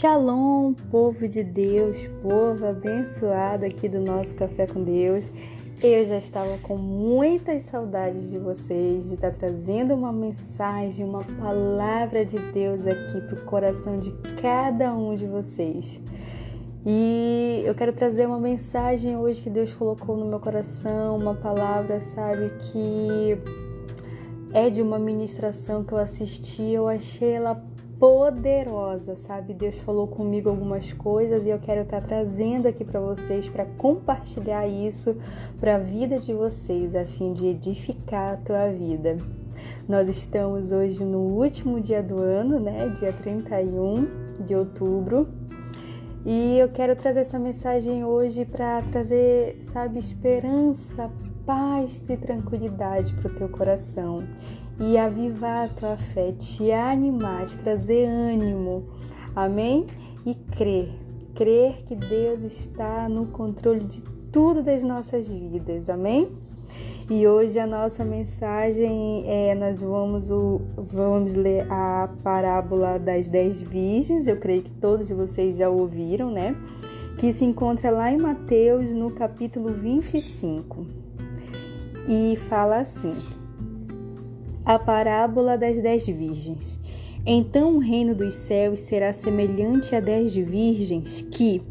Shalom, povo de Deus, povo abençoado aqui do nosso Café com Deus. Eu já estava com muitas saudades de vocês, de estar trazendo uma mensagem, uma palavra de Deus aqui para o coração de cada um de vocês. E eu quero trazer uma mensagem hoje que Deus colocou no meu coração, uma palavra, sabe, que é de uma ministração que eu assisti, eu achei ela poderosa, sabe? Deus falou comigo algumas coisas e eu quero estar trazendo aqui para vocês para compartilhar isso para a vida de vocês, a fim de edificar a tua vida. Nós estamos hoje no último dia do ano, né? Dia 31 de outubro. E eu quero trazer essa mensagem hoje para trazer, sabe, esperança, paz e tranquilidade para o teu coração e avivar a tua fé, te animar, te trazer ânimo. Amém? E crer, crer que Deus está no controle de tudo das nossas vidas. Amém? E hoje a nossa mensagem é nós vamos, vamos ler a parábola das dez virgens. Eu creio que todos vocês já ouviram, né? Que se encontra lá em Mateus no capítulo 25. E fala assim: a parábola das dez virgens. Então o reino dos céus será semelhante a dez virgens que,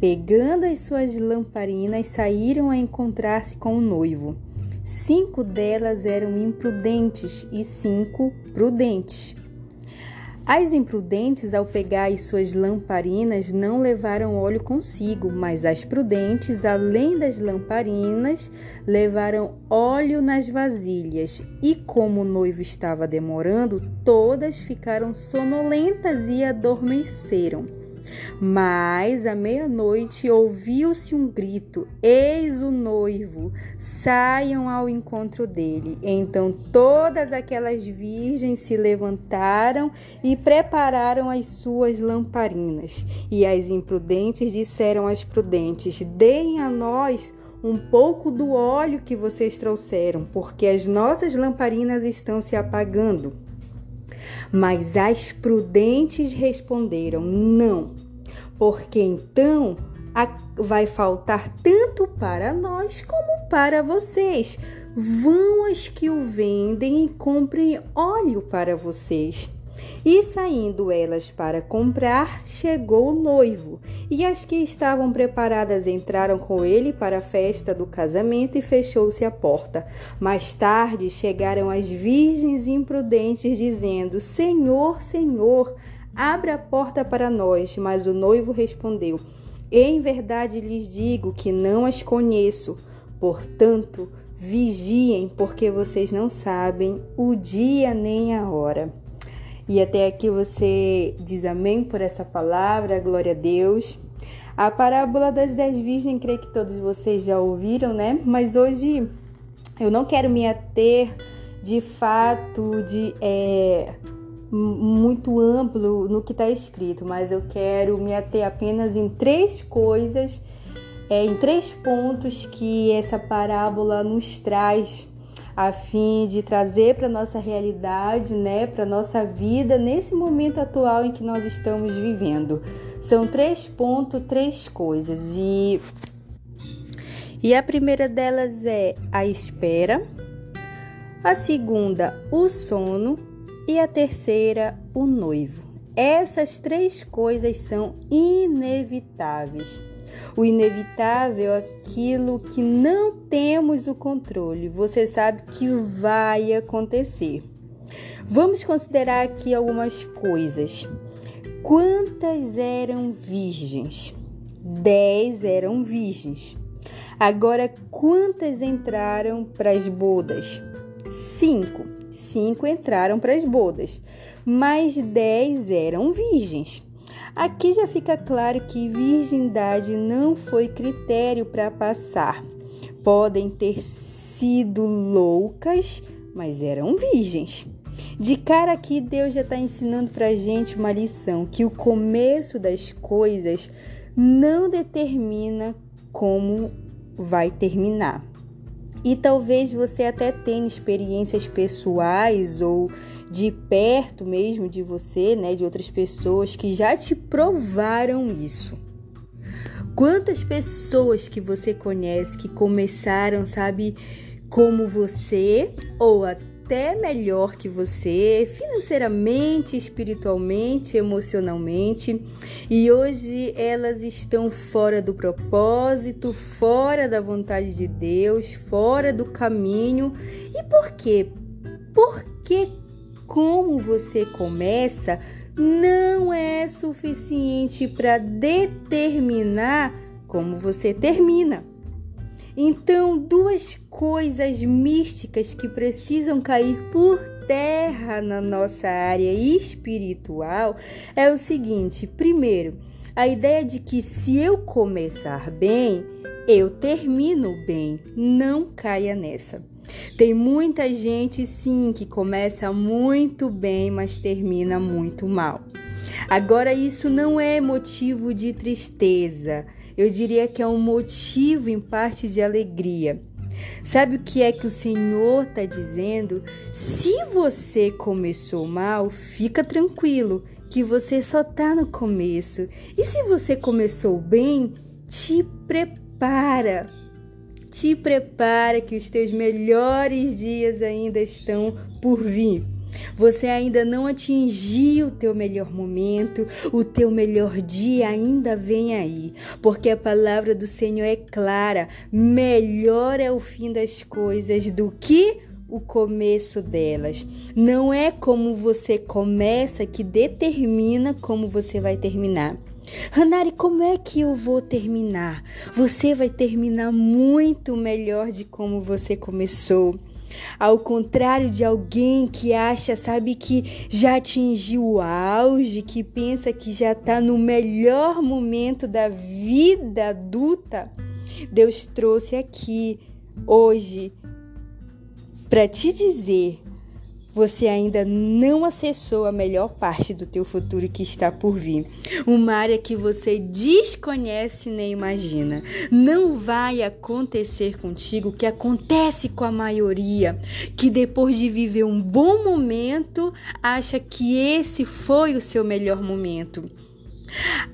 pegando as suas lamparinas, saíram a encontrar-se com o noivo. Cinco delas eram imprudentes e cinco prudentes. As imprudentes, ao pegar as suas lamparinas, não levaram óleo consigo, mas as prudentes, além das lamparinas, levaram óleo nas vasilhas. E como o noivo estava demorando, todas ficaram sonolentas e adormeceram. Mas à meia-noite ouviu-se um grito: Eis o noivo, saiam ao encontro dele. Então todas aquelas virgens se levantaram e prepararam as suas lamparinas. E as imprudentes disseram às prudentes: Deem a nós um pouco do óleo que vocês trouxeram, porque as nossas lamparinas estão se apagando. Mas as prudentes responderam: Não, porque então vai faltar tanto para nós como para vocês. Vão as que o vendem e comprem óleo para vocês. E saindo elas para comprar, chegou o noivo, e as que estavam preparadas entraram com ele para a festa do casamento e fechou-se a porta. Mais tarde chegaram as virgens imprudentes, dizendo: Senhor, Senhor, abra a porta para nós. Mas o noivo respondeu: Em verdade lhes digo que não as conheço. Portanto, vigiem, porque vocês não sabem o dia nem a hora. E até aqui você diz amém por essa palavra, glória a Deus. A parábola das dez virgens, creio que todos vocês já ouviram, né? Mas hoje eu não quero me ater de fato de é, muito amplo no que está escrito, mas eu quero me ater apenas em três coisas, é, em três pontos que essa parábola nos traz a fim de trazer para nossa realidade, né, para nossa vida nesse momento atual em que nós estamos vivendo. São três pontos, três coisas e e a primeira delas é a espera, a segunda o sono e a terceira o noivo. Essas três coisas são inevitáveis. O inevitável é aquilo que não temos o controle. Você sabe que vai acontecer. Vamos considerar aqui algumas coisas. Quantas eram virgens? Dez eram virgens. Agora, quantas entraram para as bodas? Cinco. Cinco entraram para as bodas, mas dez eram virgens. Aqui já fica claro que virgindade não foi critério para passar. Podem ter sido loucas, mas eram virgens. De cara aqui, Deus já está ensinando para gente uma lição: que o começo das coisas não determina como vai terminar. E talvez você até tenha experiências pessoais ou de perto mesmo de você, né, de outras pessoas que já te provaram isso. Quantas pessoas que você conhece que começaram, sabe, como você ou até melhor que você, financeiramente, espiritualmente, emocionalmente, e hoje elas estão fora do propósito, fora da vontade de Deus, fora do caminho. E por quê? Porque como você começa não é suficiente para determinar como você termina. Então, duas coisas místicas que precisam cair por terra na nossa área espiritual é o seguinte: primeiro, a ideia de que se eu começar bem, eu termino bem. Não caia nessa. Tem muita gente, sim, que começa muito bem, mas termina muito mal. Agora, isso não é motivo de tristeza, eu diria que é um motivo, em parte, de alegria. Sabe o que é que o Senhor está dizendo? Se você começou mal, fica tranquilo, que você só está no começo. E se você começou bem, te prepara te prepara que os teus melhores dias ainda estão por vir. Você ainda não atingiu o teu melhor momento, o teu melhor dia ainda vem aí, porque a palavra do Senhor é clara: melhor é o fim das coisas do que o começo delas. Não é como você começa que determina como você vai terminar. Hanari, como é que eu vou terminar? Você vai terminar muito melhor de como você começou. Ao contrário de alguém que acha, sabe, que já atingiu o auge, que pensa que já está no melhor momento da vida adulta, Deus trouxe aqui hoje para te dizer você ainda não acessou a melhor parte do teu futuro que está por vir. Uma área que você desconhece nem imagina. Não vai acontecer contigo o que acontece com a maioria, que depois de viver um bom momento, acha que esse foi o seu melhor momento.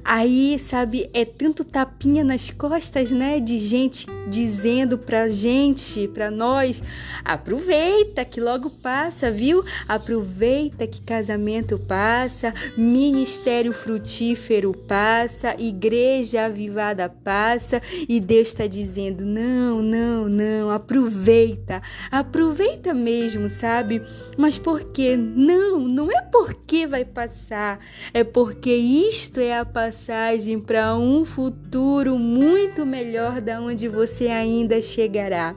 Aí, sabe, é tanto tapinha nas costas, né, de gente dizendo pra gente, pra nós, aproveita que logo passa, viu? Aproveita que casamento passa, ministério frutífero passa, igreja avivada passa, e Deus está dizendo: "Não, não, não, aproveita. Aproveita mesmo, sabe? Mas por quê? Não, não é porque vai passar, é porque isto é a passagem para um futuro muito melhor da onde você ainda chegará.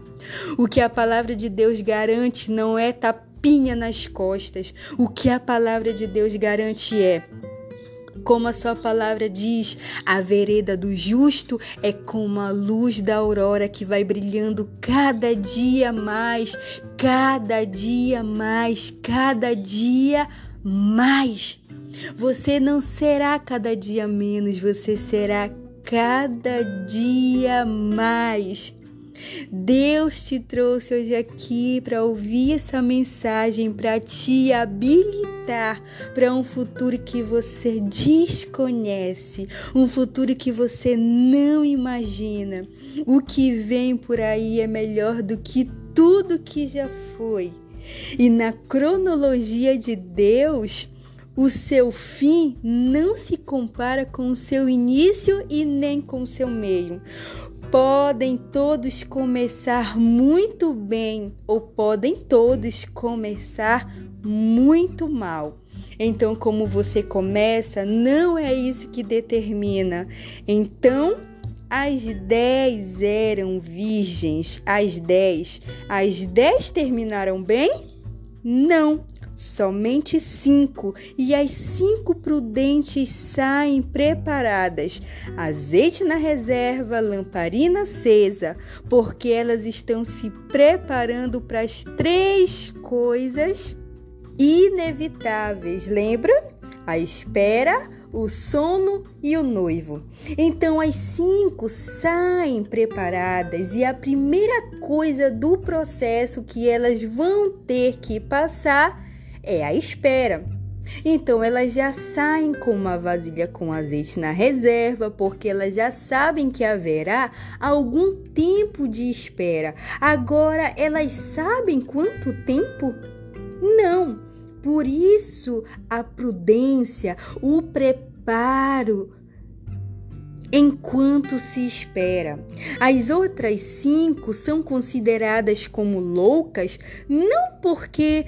O que a palavra de Deus garante não é tapinha nas costas. O que a palavra de Deus garante é como a sua palavra diz, a vereda do justo é como a luz da aurora que vai brilhando cada dia mais, cada dia mais, cada dia mais. Você não será cada dia menos, você será cada dia mais. Deus te trouxe hoje aqui para ouvir essa mensagem, para te habilitar para um futuro que você desconhece, um futuro que você não imagina. O que vem por aí é melhor do que tudo que já foi. E na cronologia de Deus, o seu fim não se compara com o seu início e nem com o seu meio. Podem todos começar muito bem ou podem todos começar muito mal. Então, como você começa, não é isso que determina. Então, as dez eram virgens, as dez. As dez terminaram bem? Não, somente cinco, e as cinco prudentes saem preparadas, azeite na reserva, lamparina acesa, porque elas estão se preparando para as três coisas inevitáveis. Lembra? A espera, o sono e o noivo. Então as cinco saem preparadas e a primeira coisa do processo que elas vão ter que passar é a espera. Então elas já saem com uma vasilha com azeite na reserva, porque elas já sabem que haverá algum tempo de espera. Agora elas sabem quanto tempo? Não. Por isso a prudência, o preparo enquanto se espera. As outras cinco são consideradas como loucas não porque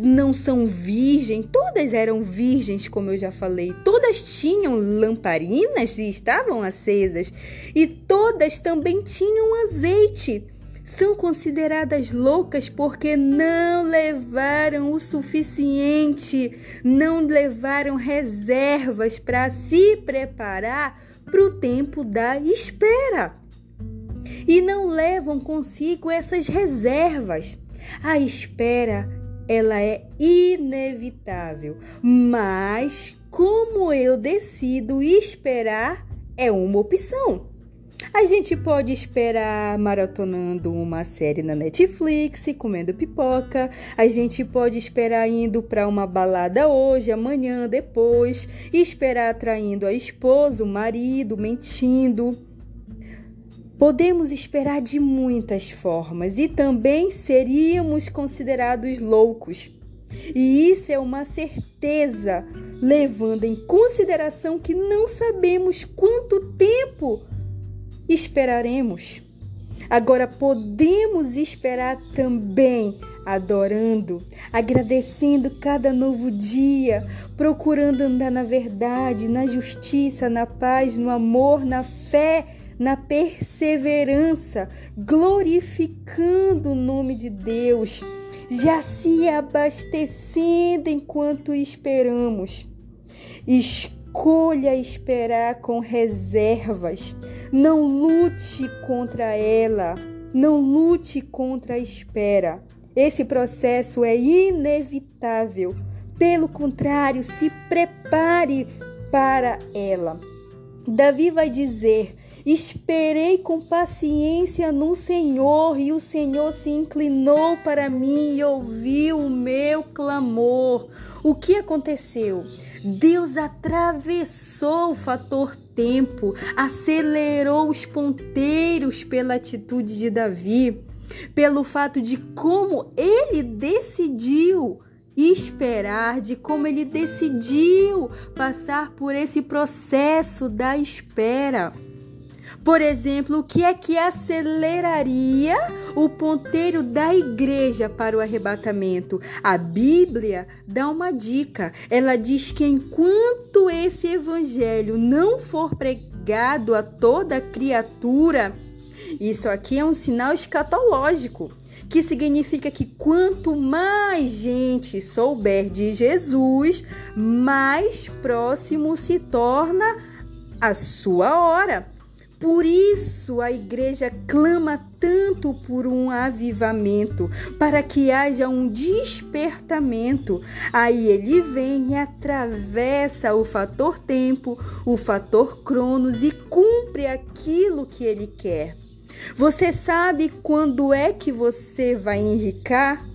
não são virgens, todas eram virgens, como eu já falei, todas tinham lamparinas e estavam acesas, e todas também tinham azeite. São consideradas loucas porque não levaram o suficiente, não levaram reservas para se preparar para o tempo da espera. E não levam consigo essas reservas. A espera ela é inevitável, mas como eu decido esperar é uma opção. A gente pode esperar maratonando uma série na Netflix, comendo pipoca. A gente pode esperar indo para uma balada hoje, amanhã, depois. Esperar traindo a esposa, o marido, mentindo. Podemos esperar de muitas formas e também seríamos considerados loucos. E isso é uma certeza, levando em consideração que não sabemos quanto tempo esperaremos. Agora podemos esperar também adorando, agradecendo cada novo dia, procurando andar na verdade, na justiça, na paz, no amor, na fé na perseverança, glorificando o nome de Deus, já se abastecendo enquanto esperamos. Escolha esperar com reservas. Não lute contra ela. Não lute contra a espera. Esse processo é inevitável. Pelo contrário, se prepare para ela. Davi vai dizer: Esperei com paciência no Senhor, e o Senhor se inclinou para mim e ouviu o meu clamor. O que aconteceu? Deus atravessou o fator tempo, acelerou os ponteiros pela atitude de Davi, pelo fato de como ele decidiu esperar, de como ele decidiu passar por esse processo da espera. Por exemplo, o que é que aceleraria o ponteiro da igreja para o arrebatamento? A Bíblia dá uma dica. Ela diz que enquanto esse evangelho não for pregado a toda criatura, isso aqui é um sinal escatológico, que significa que quanto mais gente souber de Jesus, mais próximo se torna a sua hora. Por isso a igreja clama tanto por um avivamento, para que haja um despertamento. Aí ele vem e atravessa o fator tempo, o fator cronos e cumpre aquilo que ele quer. Você sabe quando é que você vai enricar?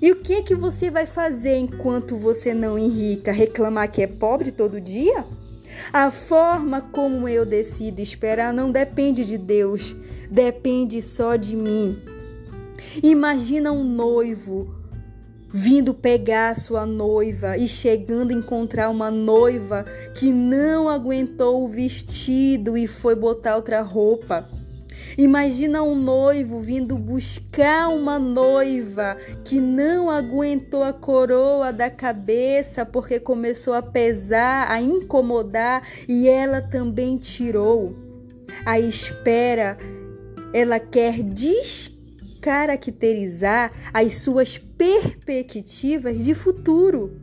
E o que é que você vai fazer enquanto você não enrica? Reclamar que é pobre todo dia? A forma como eu decido esperar não depende de Deus, depende só de mim. Imagina um noivo vindo pegar sua noiva e chegando a encontrar uma noiva que não aguentou o vestido e foi botar outra roupa. Imagina um noivo vindo buscar uma noiva que não aguentou a coroa da cabeça porque começou a pesar, a incomodar e ela também tirou. A espera, ela quer descaracterizar as suas perspectivas de futuro.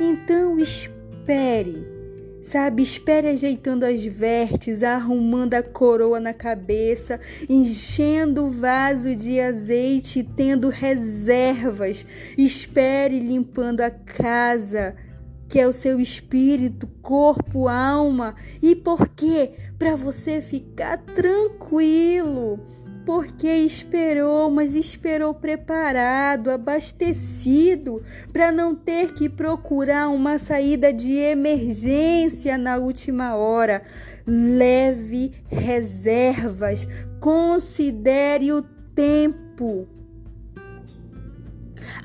Então espere sabe? Espere ajeitando as vertes, arrumando a coroa na cabeça, enchendo o vaso de azeite, tendo reservas. Espere limpando a casa, que é o seu espírito, corpo, alma. E por quê? Para você ficar tranquilo. Porque esperou, mas esperou preparado, abastecido, para não ter que procurar uma saída de emergência na última hora. Leve reservas, considere o tempo.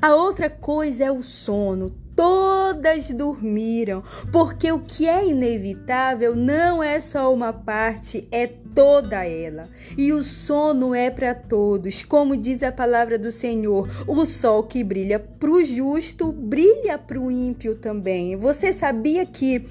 A outra coisa é o sono todas dormiram, porque o que é inevitável não é só uma parte, é toda ela. E o sono é para todos, como diz a palavra do Senhor: o sol que brilha para o justo brilha para o ímpio também. Você sabia que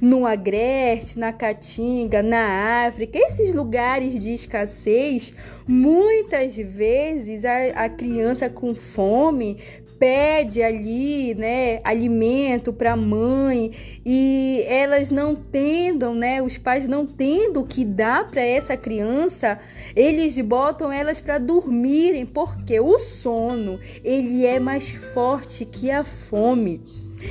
no Agreste, na Caatinga, na África, esses lugares de escassez, muitas vezes a, a criança com fome pede ali, né, alimento para a mãe e elas não tendam, né, os pais não tendo o que dá para essa criança, eles botam elas para dormirem, porque o sono, ele é mais forte que a fome.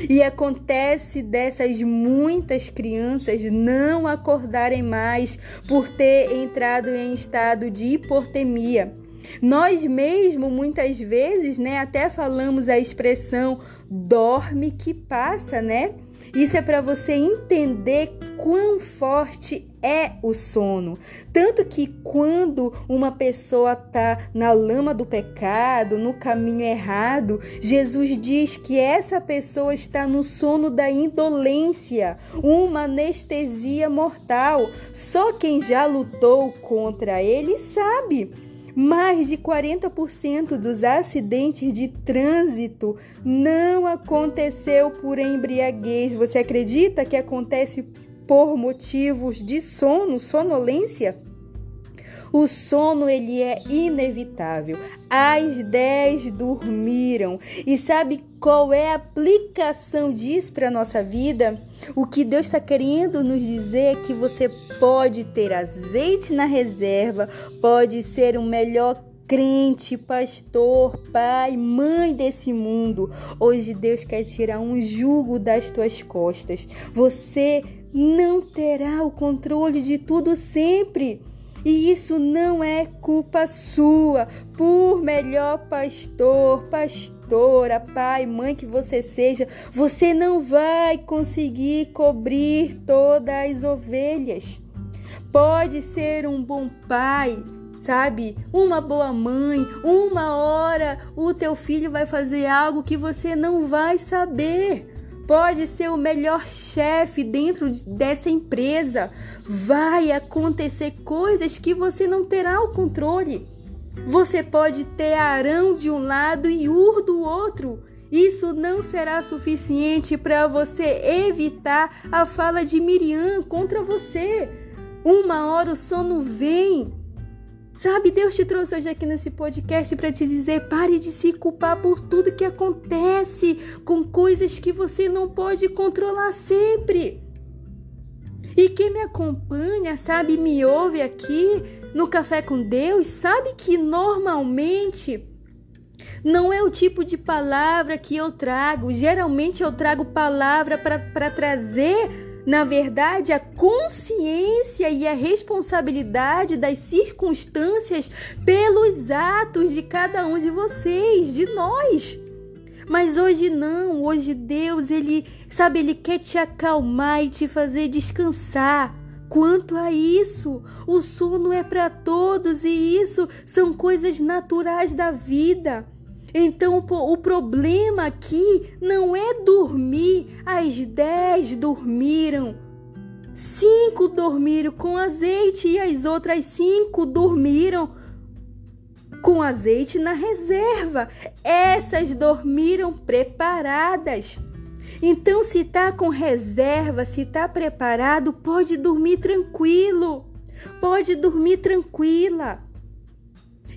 E acontece dessas muitas crianças não acordarem mais por ter entrado em estado de hipotermia. Nós mesmo muitas vezes, né, até falamos a expressão dorme que passa, né? Isso é para você entender quão forte é o sono. Tanto que quando uma pessoa está na lama do pecado, no caminho errado, Jesus diz que essa pessoa está no sono da indolência, uma anestesia mortal. Só quem já lutou contra ele sabe. Mais de 40% dos acidentes de trânsito não aconteceu por embriaguez. Você acredita que acontece por motivos de sono, sonolência? O sono ele é inevitável. As 10 dormiram. E sabe qual é a aplicação disso para a nossa vida? O que Deus está querendo nos dizer é que você pode ter azeite na reserva, pode ser o melhor crente, pastor, pai, mãe desse mundo. Hoje Deus quer tirar um jugo das tuas costas. Você não terá o controle de tudo sempre. E isso não é culpa sua. Por melhor pastor, pastora, pai, mãe que você seja, você não vai conseguir cobrir todas as ovelhas. Pode ser um bom pai, sabe? Uma boa mãe, uma hora o teu filho vai fazer algo que você não vai saber pode ser o melhor chefe dentro dessa empresa. Vai acontecer coisas que você não terá o controle. Você pode ter Arão de um lado e Ur do outro. Isso não será suficiente para você evitar a fala de Miriam contra você. Uma hora o sono vem Sabe, Deus te trouxe hoje aqui nesse podcast para te dizer: pare de se culpar por tudo que acontece com coisas que você não pode controlar sempre. E quem me acompanha, sabe, me ouve aqui no Café com Deus, sabe que normalmente não é o tipo de palavra que eu trago. Geralmente eu trago palavra para trazer na verdade, a consciência e a responsabilidade das circunstâncias pelos atos de cada um de vocês, de nós. Mas hoje não, hoje Deus, ele, sabe, ele quer te acalmar e te fazer descansar. Quanto a isso, o sono é para todos e isso são coisas naturais da vida. Então o problema aqui não é dormir. As dez dormiram. Cinco dormiram com azeite e as outras cinco dormiram com azeite na reserva. Essas dormiram preparadas. Então, se está com reserva, se está preparado, pode dormir tranquilo. Pode dormir tranquila.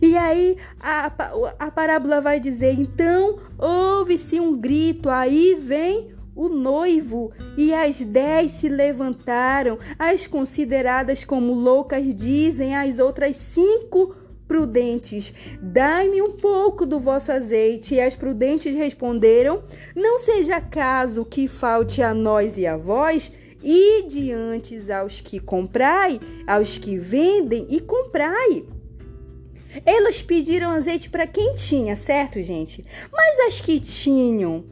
E aí a, a parábola vai dizer: então houve-se um grito, aí vem o noivo, e as dez se levantaram, as consideradas como loucas dizem, as outras cinco prudentes: Dai-me um pouco do vosso azeite. E as prudentes responderam: Não seja caso que falte a nós e a vós. E diante aos que comprai, aos que vendem e comprai. Elas pediram azeite para quem tinha, certo, gente? Mas as que tinham,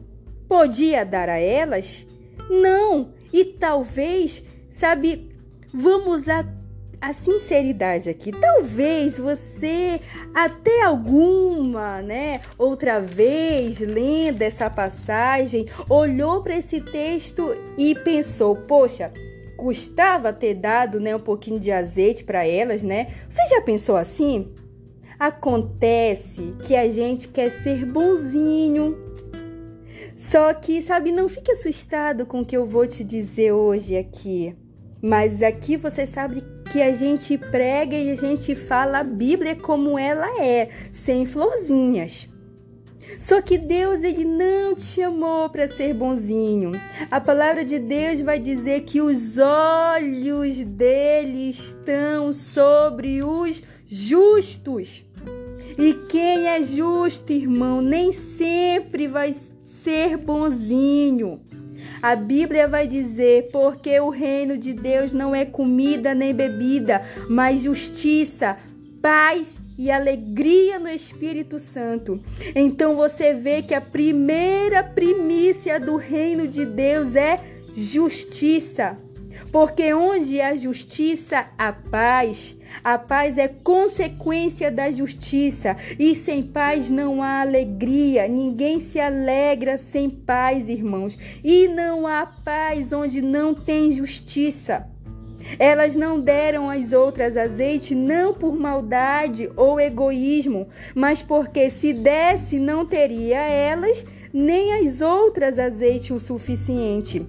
podia dar a elas? Não. E talvez, sabe, vamos a a sinceridade aqui. Talvez você até alguma, né, outra vez lendo essa passagem, olhou para esse texto e pensou: "Poxa, custava ter dado, né, um pouquinho de azeite para elas, né? Você já pensou assim? Acontece que a gente quer ser bonzinho. Só que, sabe, não fique assustado com o que eu vou te dizer hoje aqui. Mas aqui você sabe que a gente prega e a gente fala a Bíblia como ela é, sem florzinhas. Só que Deus ele não te chamou para ser bonzinho. A palavra de Deus vai dizer que os olhos dele estão sobre os justos. E quem é justo, irmão, nem sempre vai ser bonzinho. A Bíblia vai dizer: porque o reino de Deus não é comida nem bebida, mas justiça, paz e alegria no Espírito Santo. Então você vê que a primeira primícia do reino de Deus é justiça. Porque onde há justiça, há paz. A paz é consequência da justiça, e sem paz não há alegria. Ninguém se alegra sem paz, irmãos. E não há paz onde não tem justiça. Elas não deram às outras azeite não por maldade ou egoísmo, mas porque se desse não teria elas nem as outras azeite o suficiente.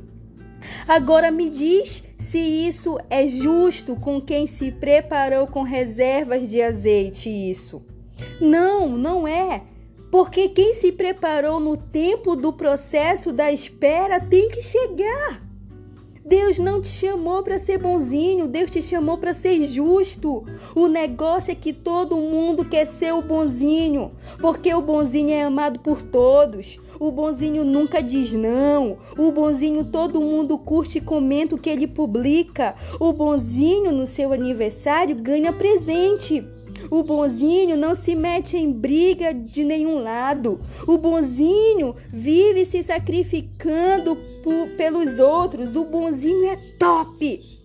Agora me diz se isso é justo com quem se preparou com reservas de azeite isso. Não, não é. Porque quem se preparou no tempo do processo da espera tem que chegar. Deus não te chamou para ser bonzinho, Deus te chamou para ser justo. O negócio é que todo mundo quer ser o bonzinho, porque o bonzinho é amado por todos. O bonzinho nunca diz não. O bonzinho todo mundo curte e comenta o que ele publica. O bonzinho no seu aniversário ganha presente. O bonzinho não se mete em briga de nenhum lado. O bonzinho vive se sacrificando pelos outros. O bonzinho é top.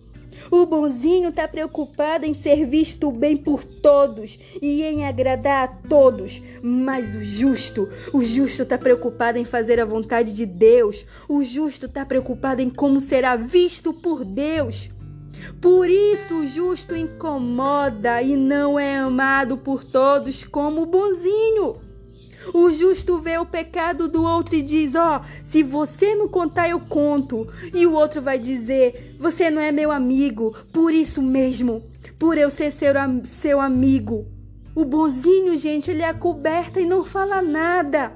O bonzinho está preocupado em ser visto bem por todos e em agradar a todos. Mas o justo, o justo está preocupado em fazer a vontade de Deus. O justo está preocupado em como será visto por Deus. Por isso o justo incomoda e não é amado por todos como o bonzinho. O justo vê o pecado do outro e diz: Ó, oh, se você não contar, eu conto. E o outro vai dizer: Você não é meu amigo, por isso mesmo, por eu ser seu, seu amigo. O bonzinho, gente, ele é coberta e não fala nada.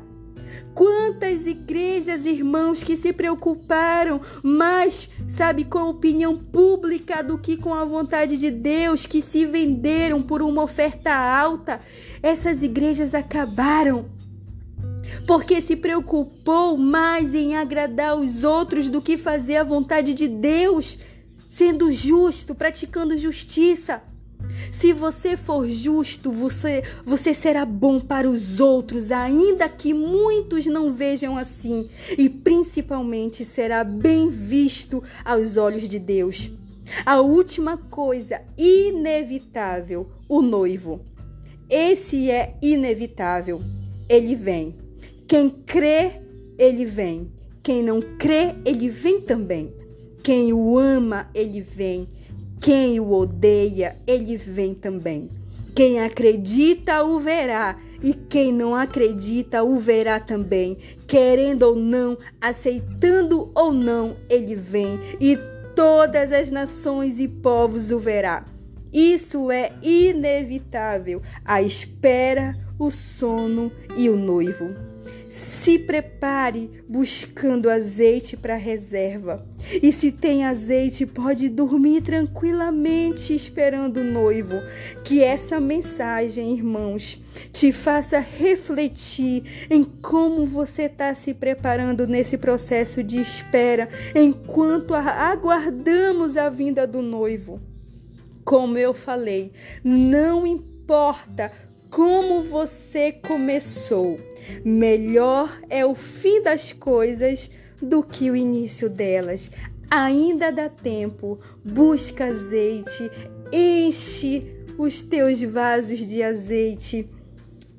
Quantas igrejas, irmãos, que se preocuparam mais, sabe, com a opinião pública do que com a vontade de Deus, que se venderam por uma oferta alta, essas igrejas acabaram. Porque se preocupou mais em agradar os outros do que fazer a vontade de Deus, sendo justo, praticando justiça. Se você for justo, você, você será bom para os outros, ainda que muitos não vejam assim, e principalmente será bem visto aos olhos de Deus. A última coisa inevitável, o noivo. Esse é inevitável. Ele vem. Quem crê, ele vem. Quem não crê, ele vem também. Quem o ama, ele vem. Quem o odeia, ele vem também. Quem acredita, o verá. E quem não acredita, o verá também. Querendo ou não, aceitando ou não, ele vem. E todas as nações e povos o verá. Isso é inevitável. A espera, o sono e o noivo. Se prepare buscando azeite para reserva. E se tem azeite, pode dormir tranquilamente esperando o noivo. Que essa mensagem, irmãos, te faça refletir em como você está se preparando nesse processo de espera, enquanto aguardamos a vinda do noivo. Como eu falei, não importa como você começou. Melhor é o fim das coisas do que o início delas. Ainda dá tempo. Busca azeite, enche os teus vasos de azeite.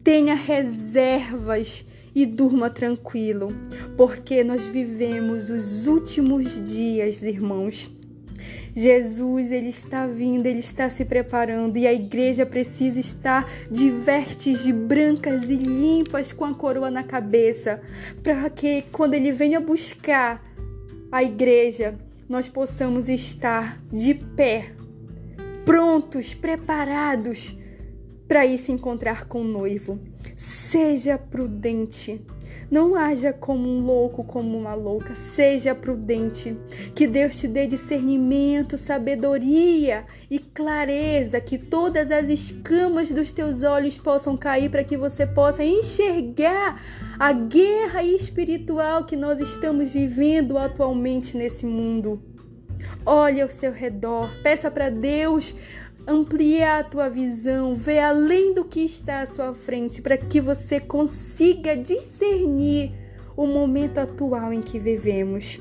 Tenha reservas e durma tranquilo, porque nós vivemos os últimos dias, irmãos. Jesus, ele está vindo, ele está se preparando e a igreja precisa estar de vestes brancas e limpas com a coroa na cabeça, para que quando ele venha buscar a igreja, nós possamos estar de pé, prontos, preparados para ir se encontrar com o noivo. Seja prudente. Não haja como um louco, como uma louca. Seja prudente. Que Deus te dê discernimento, sabedoria e clareza. Que todas as escamas dos teus olhos possam cair para que você possa enxergar a guerra espiritual que nós estamos vivendo atualmente nesse mundo. Olhe ao seu redor, peça para Deus ampliar a tua visão, ver além do que está à sua frente, para que você consiga discernir o momento atual em que vivemos.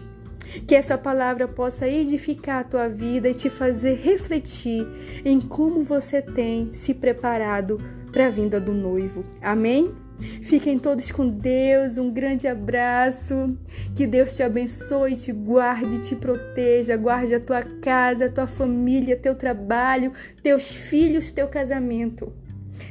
Que essa palavra possa edificar a tua vida e te fazer refletir em como você tem se preparado para a vinda do noivo. Amém? Fiquem todos com Deus, um grande abraço. Que Deus te abençoe, te guarde, te proteja, guarde a tua casa, a tua família, teu trabalho, teus filhos, teu casamento.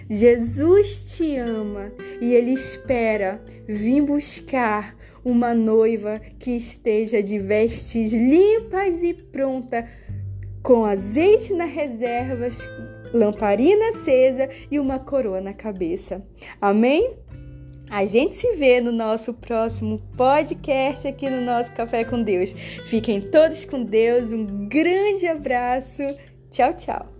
Jesus te ama e ele espera vir buscar uma noiva que esteja de vestes limpas e pronta, com azeite nas reservas, lamparina acesa e uma coroa na cabeça. Amém? A gente se vê no nosso próximo podcast aqui no nosso Café com Deus. Fiquem todos com Deus. Um grande abraço. Tchau, tchau.